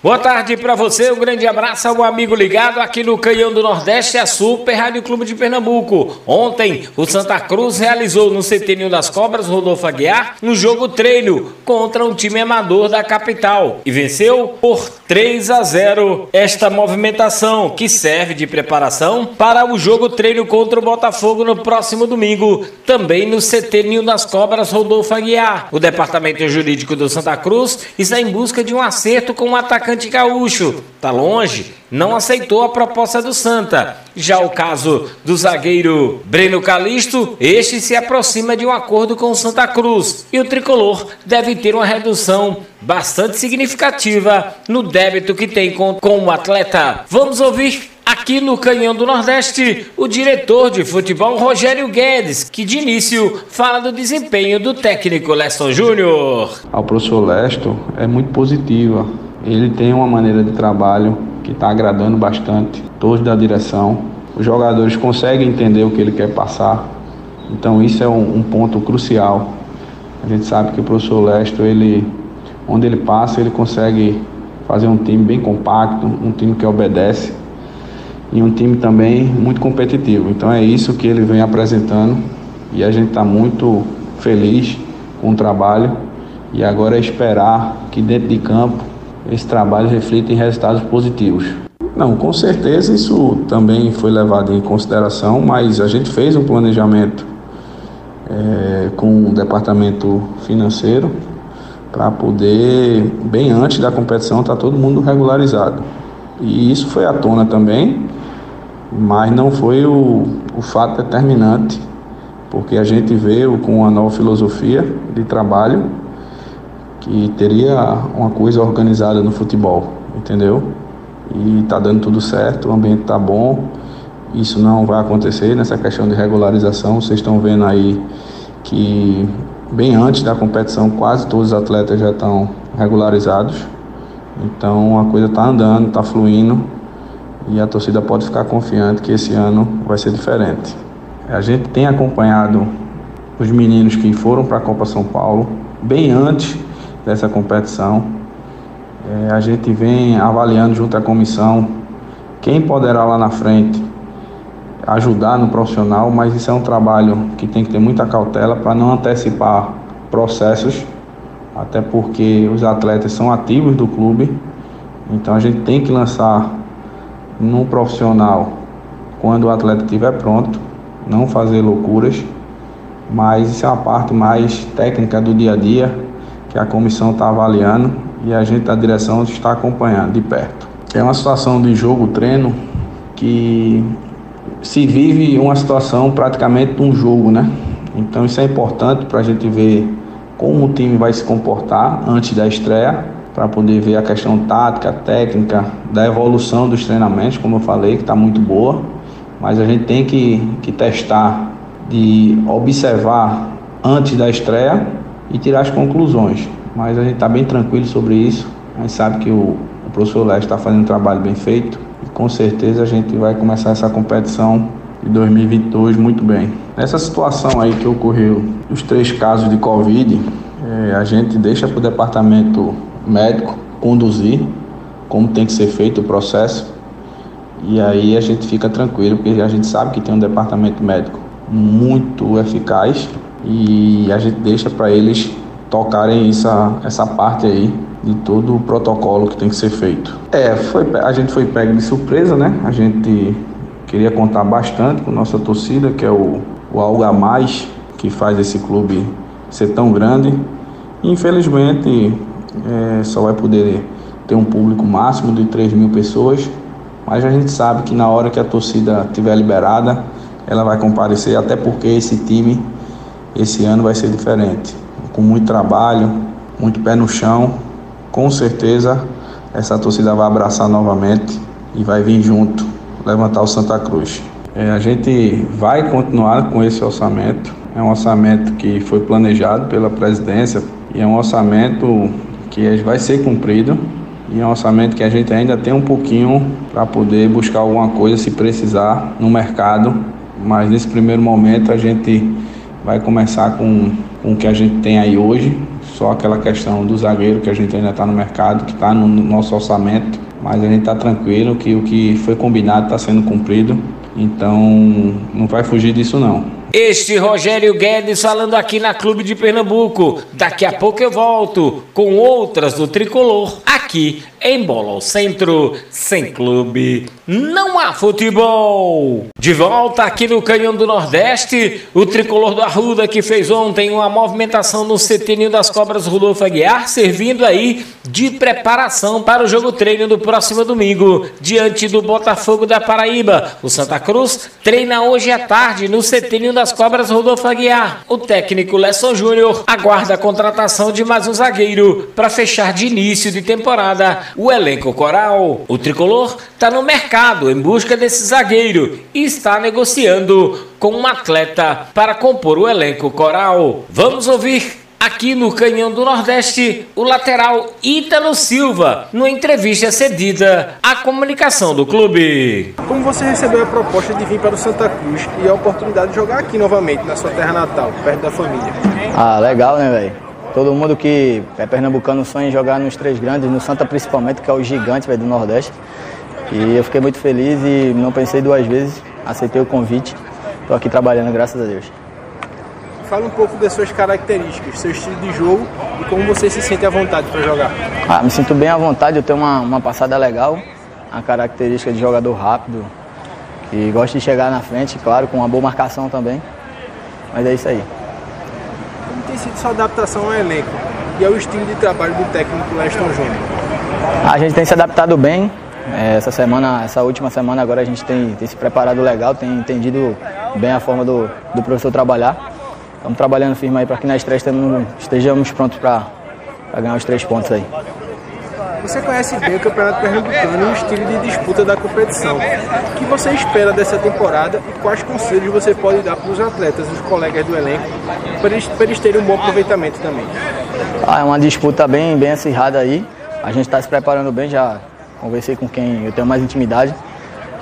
Boa tarde para você, um grande abraço ao amigo ligado aqui no Canhão do Nordeste, a Super Rádio Clube de Pernambuco. Ontem, o Santa Cruz realizou no Centênio das Cobras, Rodolfo Aguiar, um jogo treino contra um time amador da capital e venceu por 3 a 0 esta movimentação que serve de preparação para o jogo treino contra o Botafogo no próximo domingo, também no Centênio das Cobras, Rodolfo Aguiar. O Departamento Jurídico do Santa Cruz está em busca de um acerto com o atacante atacante gaúcho. Tá longe, não aceitou a proposta do Santa. Já o caso do zagueiro Breno Calisto, este se aproxima de um acordo com o Santa Cruz e o tricolor deve ter uma redução bastante significativa no débito que tem com, com o atleta. Vamos ouvir aqui no Canhão do Nordeste, o diretor de futebol Rogério Guedes, que de início fala do desempenho do técnico Leston Júnior. Ao professor Leston é muito positiva ele tem uma maneira de trabalho que está agradando bastante todos da direção. Os jogadores conseguem entender o que ele quer passar. Então isso é um, um ponto crucial. A gente sabe que o professor Lesto, ele, onde ele passa, ele consegue fazer um time bem compacto, um time que obedece e um time também muito competitivo. Então é isso que ele vem apresentando e a gente está muito feliz com o trabalho e agora é esperar que dentro de campo esse trabalho reflita em resultados positivos. Não, com certeza isso também foi levado em consideração, mas a gente fez um planejamento é, com o departamento financeiro para poder, bem antes da competição, estar tá todo mundo regularizado. E isso foi à tona também, mas não foi o, o fato determinante, porque a gente veio com uma nova filosofia de trabalho que teria uma coisa organizada no futebol, entendeu? E tá dando tudo certo, o ambiente tá bom. Isso não vai acontecer nessa questão de regularização. Vocês estão vendo aí que bem antes da competição quase todos os atletas já estão regularizados. Então a coisa está andando, está fluindo e a torcida pode ficar confiante que esse ano vai ser diferente. A gente tem acompanhado os meninos que foram para a Copa São Paulo bem antes dessa competição. É, a gente vem avaliando junto à comissão quem poderá lá na frente ajudar no profissional, mas isso é um trabalho que tem que ter muita cautela para não antecipar processos, até porque os atletas são ativos do clube, então a gente tem que lançar no profissional quando o atleta estiver pronto, não fazer loucuras, mas isso é uma parte mais técnica do dia a dia que a comissão está avaliando e a gente da direção está acompanhando de perto. É uma situação de jogo-treino que se vive uma situação praticamente de um jogo, né? Então isso é importante para a gente ver como o time vai se comportar antes da estreia, para poder ver a questão tática, técnica, da evolução dos treinamentos, como eu falei, que está muito boa, mas a gente tem que, que testar, de observar antes da estreia e tirar as conclusões. Mas a gente está bem tranquilo sobre isso. A gente sabe que o, o professor Leste está fazendo um trabalho bem feito e com certeza a gente vai começar essa competição de 2022 muito bem. Nessa situação aí que ocorreu, os três casos de Covid, é, a gente deixa para o departamento médico conduzir como tem que ser feito o processo e aí a gente fica tranquilo porque a gente sabe que tem um departamento médico muito eficaz e a gente deixa para eles tocarem essa, essa parte aí de todo o protocolo que tem que ser feito. É, foi, a gente foi pego de surpresa, né? A gente queria contar bastante com nossa torcida, que é o, o algo a mais que faz esse clube ser tão grande. Infelizmente, é, só vai poder ter um público máximo de 3 mil pessoas, mas a gente sabe que na hora que a torcida estiver liberada, ela vai comparecer, até porque esse time esse ano vai ser diferente. Com muito trabalho, muito pé no chão, com certeza essa torcida vai abraçar novamente e vai vir junto levantar o Santa Cruz. É, a gente vai continuar com esse orçamento. É um orçamento que foi planejado pela presidência e é um orçamento que vai ser cumprido. E é um orçamento que a gente ainda tem um pouquinho para poder buscar alguma coisa se precisar no mercado. Mas nesse primeiro momento a gente vai começar com, com o que a gente tem aí hoje, só aquela questão do zagueiro que a gente ainda está no mercado, que está no nosso orçamento, mas a gente está tranquilo que o que foi combinado está sendo cumprido, então não vai fugir disso não. Este Rogério Guedes falando aqui na Clube de Pernambuco. Daqui a pouco eu volto com outras do tricolor aqui em Bola ao Centro, sem clube, não há futebol. De volta aqui no Canhão do Nordeste, o tricolor do Arruda que fez ontem uma movimentação no CT das Cobras Rodolfo Aguiar, servindo aí de preparação para o jogo treino do próximo domingo, diante do Botafogo da Paraíba. O Santa Cruz treina hoje à tarde no CT das Cobras Rodolfo Aguiar. O técnico Lesson Júnior aguarda a contratação de mais um zagueiro para fechar de início de temporada o elenco coral. O tricolor está no mercado em busca desse zagueiro e está negociando com um atleta para compor o elenco coral. Vamos ouvir aqui no Canhão do Nordeste, o lateral Ítalo Silva, numa entrevista cedida à comunicação do clube. Como você recebeu a proposta de vir para o Santa Cruz e a oportunidade de jogar aqui novamente, na sua terra natal, perto da família? Ah, legal, né, velho? Todo mundo que é pernambucano sonha em jogar nos três grandes, no Santa principalmente, que é o gigante véio, do Nordeste. E eu fiquei muito feliz e não pensei duas vezes, aceitei o convite. Estou aqui trabalhando, graças a Deus. Fala um pouco das suas características, seu estilo de jogo e como você se sente à vontade para jogar. Ah, me sinto bem à vontade, eu tenho uma, uma passada legal, a característica de jogador rápido, e gosto de chegar na frente, claro, com uma boa marcação também. Mas é isso aí tem sido sua adaptação ao elenco e ao estilo de trabalho do técnico Leston Júnior? A gente tem se adaptado bem. É, essa semana, essa última semana agora a gente tem, tem se preparado legal, tem entendido bem a forma do, do professor trabalhar. Estamos trabalhando firme aí para que na estreia estejamos prontos para ganhar os três pontos aí. Você conhece bem o Campeonato Pernambucano e o estilo de disputa da competição. O que você espera dessa temporada e quais conselhos você pode dar para os atletas, os colegas do elenco, para eles, para eles terem um bom aproveitamento também? Ah, é uma disputa bem, bem acirrada aí. A gente está se preparando bem, já conversei com quem eu tenho mais intimidade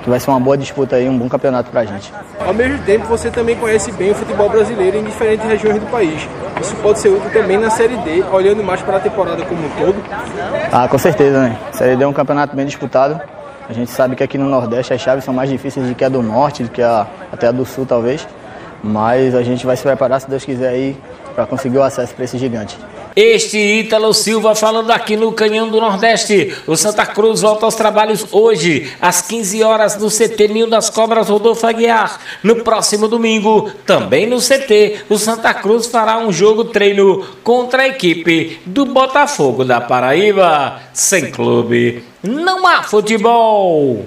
que vai ser uma boa disputa aí, um bom campeonato pra gente. Ao mesmo tempo, você também conhece bem o futebol brasileiro em diferentes regiões do país. Isso pode ser útil também na Série D, olhando mais para a temporada como um todo? Ah, com certeza, né? A Série D é um campeonato bem disputado. A gente sabe que aqui no Nordeste as chaves são mais difíceis do que a do Norte, do que a, até a do Sul, talvez. Mas a gente vai se preparar, se Deus quiser, aí, para conseguir o acesso para esse gigante. Este Ítalo Silva falando aqui no Canhão do Nordeste. O Santa Cruz volta aos trabalhos hoje, às 15 horas, no CT Ninho das Cobras Rodolfo Aguiar. No próximo domingo, também no CT, o Santa Cruz fará um jogo treino contra a equipe do Botafogo da Paraíba. Sem clube, não há futebol.